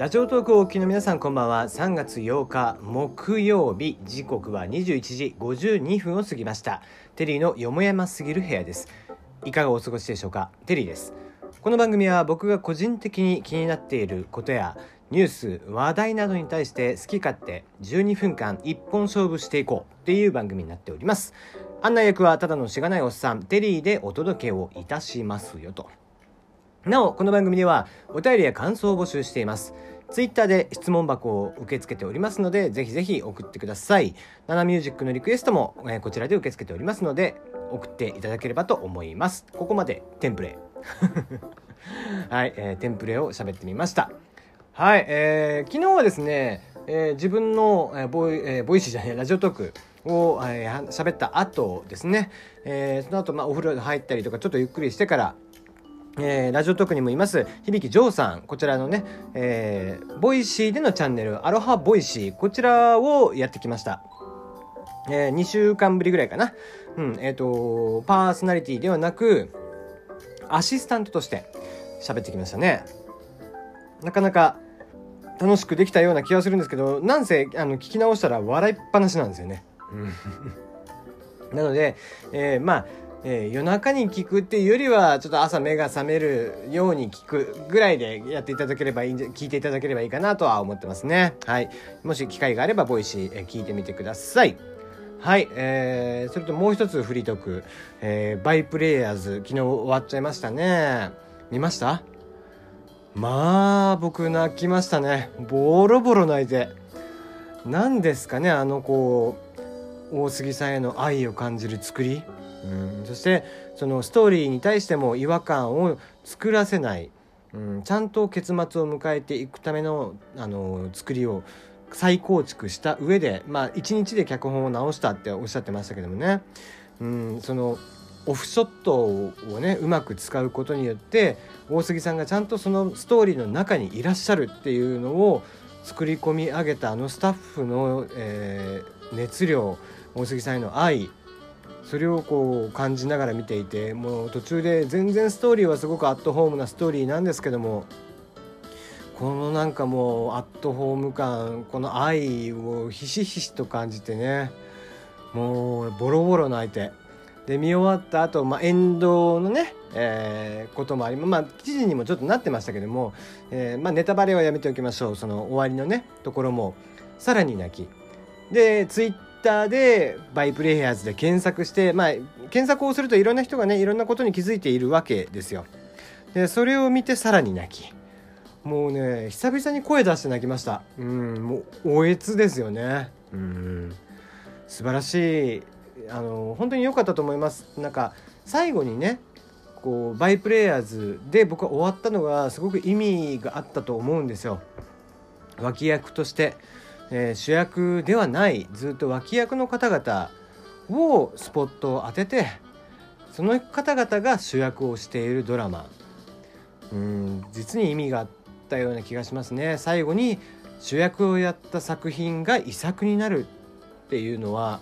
ラジオトークをお聞きの皆さんこんばんは。3月8日木曜日時刻は21時52分を過ぎました。テリーのよもやますぎる部屋です。いかがお過ごしでしょうか？テリーです。この番組は僕が個人的に気になっていることやニュース話題などに対して好き勝手12分間一本勝負していこうっていう番組になっております。案内役はただのしがないおっさんテリーでお届けをいたしますよと。なおこの番組ではお便りや感想を募集しています。ツイッターで質問箱を受け付けておりますのでぜひぜひ送ってください。 nana music のリクエストも、えーこちらで受け付けておりますので送っていただければと思います。ここまでテンプレ。はい、えーテンプレを喋ってみました。はい、えー昨日はですね、えー自分の、えーボイ、えー Voicy じゃないラジオトークを、えーった後ですね、えーその後、まあ、お風呂入ったりとかちょっとゆっくりしてからえーラジオトークにもいます響ジョーさん。こちらのね、えー Voicy でのチャンネルアロハ Voicy。こちらをやってきました、え2週間ぶりぐらいかな。うんえっ、とパーソナリティではなくアシスタントとして喋ってきましたね。なかなか楽しくできたような気がするんですけどなんせあの聞き直したら笑いっぱなしなんですよね、うん。なので、えーまあえー夜中に聞くっていうよりはちょっと朝目が覚めるように聞くぐらいでやっていただければいいんじゃ聞いていただければいいかなとは思ってますね。はい。もし機会があれば Voicy、えー聞いてみてください。はい、えー、それともう一つフリートーク、えーバイプレイヤーズ昨日終わっちゃいましたね。見ました？まあ僕泣きましたね。ボロボロ泣いて。何ですかねあのこう大杉さんへの愛を感じる作り。うん、そしてそのストーリーに対しても違和感を作らせない、うん、ちゃんと結末を迎えていくためのあの作りを再構築した上でまあ一日で脚本を直したっておっしゃってましたけどもね、うん、そのオフショットをねうまく使うことによって大杉さんがちゃんとそのストーリーの中にいらっしゃるっていうのを作り込み上げたあのスタッフの、えー熱量大杉さんへの愛それをこう感じながら見ていてもう途中で全然ストーリーはすごくアットホームなストーリーなんですけどもこのなんかもうアットホーム感この愛をひしひしと感じてねもうボロボロ泣いてで見終わった後、まあエンドのね、えーこともありまあ記事にもちょっとなってましたけども、えーまあ、ネタバレはやめておきましょう。その終わりのねところもさらに泣き。でツイッターでバイプレイヤーズで検索してまあ検索をするといろんな人がねいろんなことに気づいているわけですよ。でそれを見てさらに泣き。もうね久々に声出して泣きました。うんもうおえつですよね。うん。素晴らしい。あの本当に良かったと思います。なんか最後にねこうバイプレイヤーズで僕は終わったのがすごく意味があったと思うんですよ。脇役として、えー主役ではないずっと脇役の方々をスポットを当ててその方々が主役をしているドラマ。うん実に意味があったような気がしますね。最後に主役をやった作品が遺作になるっていうのは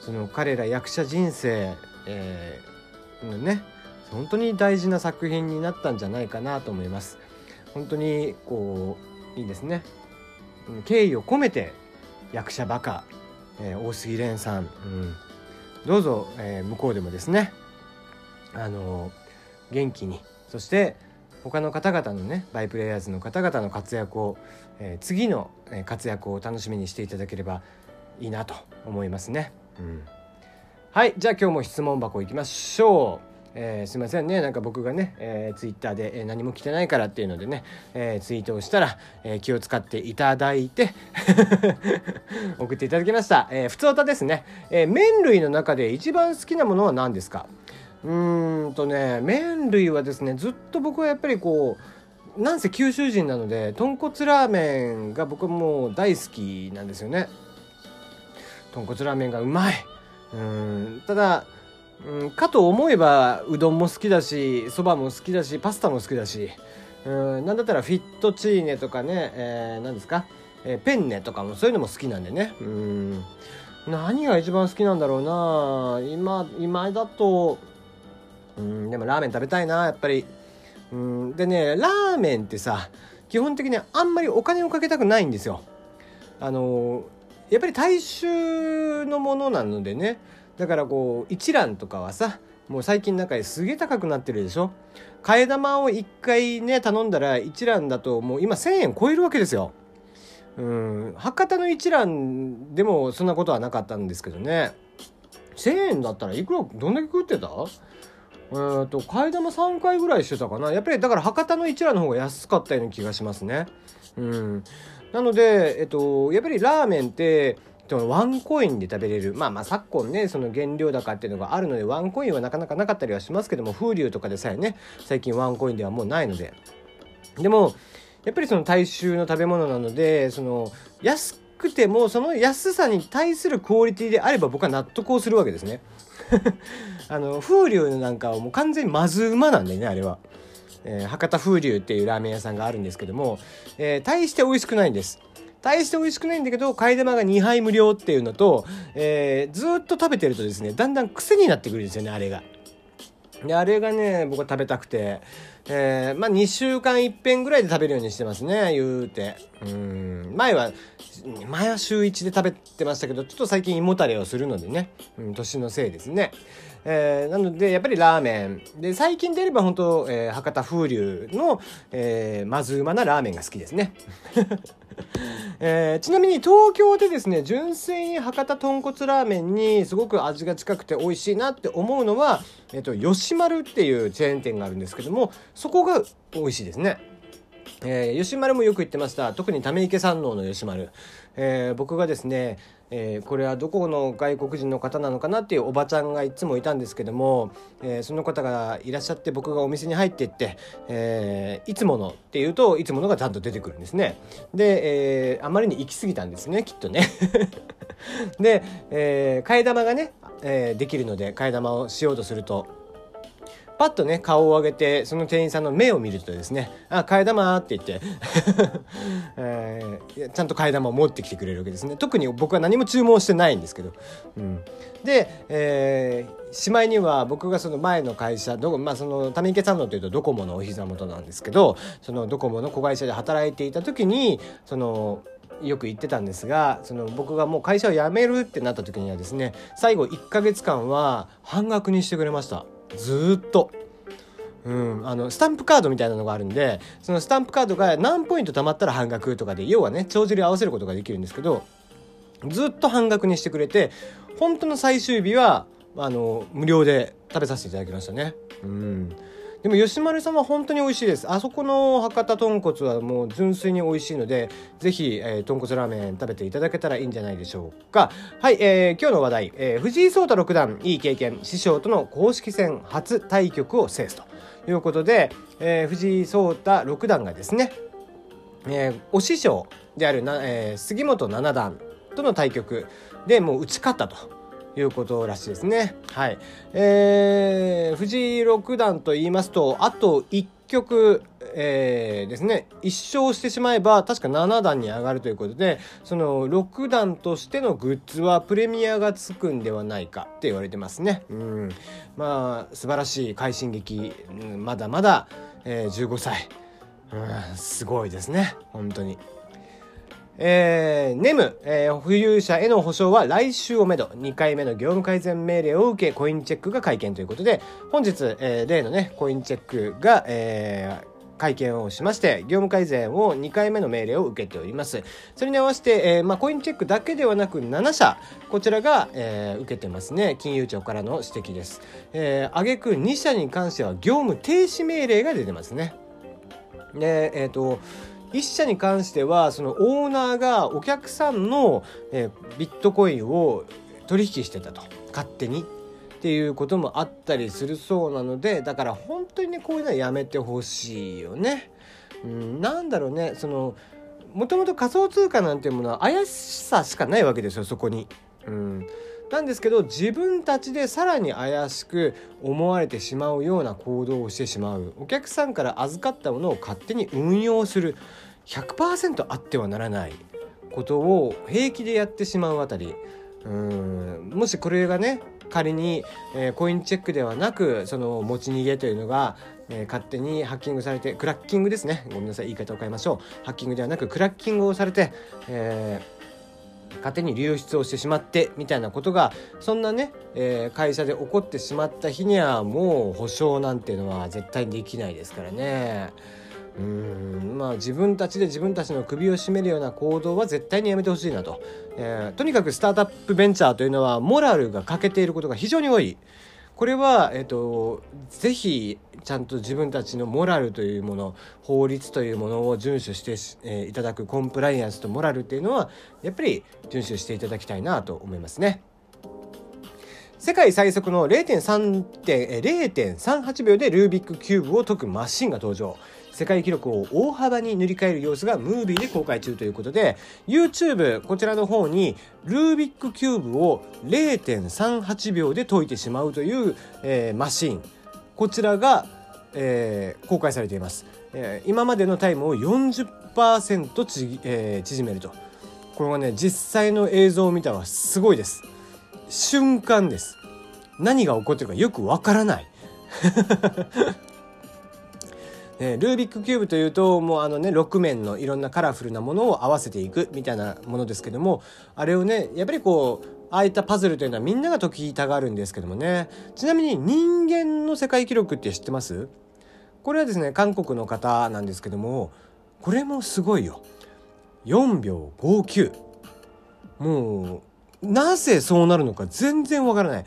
その彼ら役者人生、えーのね本当に大事な作品になったんじゃないかなと思います。本当にこういいですね。敬意を込めて役者バカ、えー大杉蓮さん、うん、どうぞ、えー向こうでもですねあの元気にそして他の方々のねバイプレイヤーズの方々の活躍を、えー次の活躍を楽しみにしていただければいいなと思いますね。うん、はいじゃあ今日も質問箱行きましょう。えーすいませんね。なんか僕がね、えー、ツイッターで、え何も来てないからっていうのでね、えーツイートをしたら、えー気を使っていただいて 送っていただきました、えー、普通歌ですね、えー麺類の中で一番好きなものは何ですか？うーんとね麺類はですねずっと僕はやっぱりこうなんせ九州人なので豚骨ラーメンが僕もう大好きなんですよね。豚骨ラーメンがうまい。うんただうんかと思えばうどんも好きだしそばも好きだしパスタも好きだしうんなんだったらフィットチーネとかね、えー、何ですか、えーペンネとかもそういうのも好きなんでね。うん。何が一番好きなんだろうな？今今だとうんでもラーメン食べたいなやっぱり。うんでねラーメンってさ基本的にあんまりお金をかけたくないんですよ。あのやっぱり大衆のものなのでね。だからこう一蘭とかはさもう最近中ですげえ高くなってるでしょ？替え玉を1回ね頼んだら一蘭だともう今1,000円超えるわけですよ。うん博多の一蘭でもそんなことはなかったんですけどね。1,000円だったらいくらどんだけ食ってた？えーと替え玉3回ぐらいしてたかな。やっぱりだから博多の一蘭の方が安かったような気がしますね。うん。なのでえっとやっぱりラーメンってでもワンコインで食べれるまあまあ昨今ねその原料高っていうのがあるのでワンコインはなかなかなかったりはしますけども風流とかでさえね最近ワンコインではもうないのででもやっぱりその大衆の食べ物なのでその安くてもその安さに対するクオリティであれば僕は納得をするわけですね。あの風流なんかはもう完全にまずうまなんでねあれは。えー、博多風流っていうラーメン屋さんがあるんですけども、えー、大して美味しくないんです。大して美味しくないんだけど替え玉が2杯無料っていうのと、えー、ずっと食べてるとですねだんだん癖になってくるんですよねあれが。であれがね僕は食べたくて、えー、まあ2週間いっぺんぐらいで食べるようにしてますね言うて。うん。前は前は週1で食べてましたけどちょっと最近胃もたれをするのでね、うん、年のせいですね、えー、なのでやっぱりラーメン。で最近でれば本当、えー、博多風流の、えー、まずうまなラーメンが好きですね。えー、ちなみに東京でですね純粋に博多豚骨ラーメンにすごく味が近くて美味しいなって思うのは、えっと、吉丸っていうチェーン店があるんですけどもそこが美味しいですね。えー、吉丸もよく言ってました。特にため池山王の吉丸、えー、僕がですね、えー、これはどこの外国人の方なのかなっていうおばちゃんがいつもいたんですけども、えー、その方がいらっしゃって僕がお店に入ってって、えー、いつものっていうといつものがちゃんと出てくるんですね。で、えー、あまりに行き過ぎたんですねきっとね。で、えー、替え玉がね、えー、できるので替え玉をしようとするとパッとね顔を上げてその店員さんの目を見るとですね「あ替え玉」って言って、えー、ちゃんと替え玉を持ってきてくれるわけですね。特に僕は何も注文してないんですけど、うん、で、えー、しまいには僕がその前の会社どまあそのため池さんのというとドコモのお膝元なんですけどそのドコモの子会社で働いていた時にそのよく言ってたんですがその僕がもう会社を辞めるってなった時にはですね最後1ヶ月間は半額にしてくれました。ずっと。うん、あのスタンプカードみたいなのがあるんでそのスタンプカードが何ポイント貯まったら半額とかで要はね帳尻合わせることができるんですけどずっと半額にしてくれて本当の最終日はあの無料で食べさせていただきましたね。うんでも吉丸さんは本当に美味しいです。あそこの博多豚骨はもう純粋に美味しいのでぜひ、えー、豚骨ラーメン食べていただけたらいいんじゃないでしょうか。はい、えー、今日の話題、えー、藤井聡太六段いい経験。師匠との公式戦初対局を制すと。いうことで、えー、藤井聡太六段がですね、えー、お師匠であるな、えー、杉本七段との対局でもう打ち勝ったと。いうことらしいですね。はい。えー、藤井六段と言いますと、あと1局、えー、ですね、1勝してしまえば、確か7段に上がるということで、その6段としてのグッズはプレミアがつくんではないかって言われてますね。うん。まあ、素晴らしい快進撃、まだまだ、えー、15歳。うん、すごいですね。本当に。えー、ネム、えー、保有者への保証は来週をめど、2回目の業務改善命令を受け、コインチェックが会見ということで、本日、えー、例のね、コインチェックが、えー、会見をしまして、業務改善を2回目の命令を受けております。それに合わせて、えー、まあ、コインチェックだけではなく7社、こちらが、えー、受けてますね。金融庁からの指摘です。えー、挙句2社に関しては業務停止命令が出てますね。で、えっ、ー、と、1社に関してはそのオーナーがお客さんの、えビットコインを取引してたと勝手にっていうこともあったりするそうなのでだから本当にねこういうのはやめてほしいよね。うん、なんだろうねそのもともと仮想通貨なんていうものは怪しさしかないわけですよそこに。うんなんですけど自分たちでさらに怪しく思われてしまうような行動をしてしまう。お客さんから預かったものを勝手に運用する。100%あってはならない。ことを平気でやってしまうあたり。うん。もしこれがね仮に、えー、コインチェックではなくその持ち逃げというのが、えー、勝手にハッキングされてクラッキングですね。ごめんなさい。言い方を変えましょう。ハッキングではなくクラッキングをされて、えー、勝手に流出をしてしまってみたいなことがそんなね、えー、会社で起こってしまった日にはもう保証なんていうのは絶対できないですからね。うんまあ自分たちで自分たちの首を絞めるような行動は絶対にやめてほしいなと、えー、とにかくスタートアップベンチャーというのはモラルが欠けていることが非常に多いこれは、えっ、と、ぜひちゃんと自分たちのモラルというもの法律というものを遵守して、えー、いただくコンプライアンスとモラルっていうのはやっぱり遵守していただきたいなと思いますね。世界最速の0.38秒でルービックキューブを解くマシンが登場。世界記録を大幅に塗り替える様子がムービーで公開中ということで YouTube こちらの方にルービックキューブを0.38秒で解いてしまうという、えー、マシン。こちらが、えー、公開されています、えー、今までのタイムを40%ち、えー、縮めると。これはね実際の映像を見たらすごいです。瞬間です。何が起こってるかよくわからない。えルービックキューブというともうあのね6面のいろんなカラフルなものを合わせていくみたいなものですけどもあれをねやっぱりこうああいったパズルというのはみんなが解きたがるんですけどもね。ちなみに人間の世界記録って知ってます？これはですね韓国の方なんですけどもこれもすごいよ。4秒59もうなぜそうなるのか全然わからない。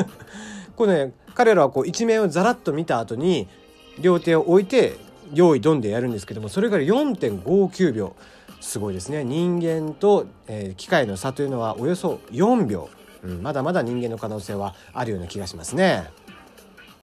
これね彼らはこう一面をざらっと見た後に両手を置いて用意ドンでやるんですけどもそれから4.59秒。すごいですね。人間と、え、機械の差というのはおよそ4秒、うん、まだまだ人間の可能性はあるような気がしますね。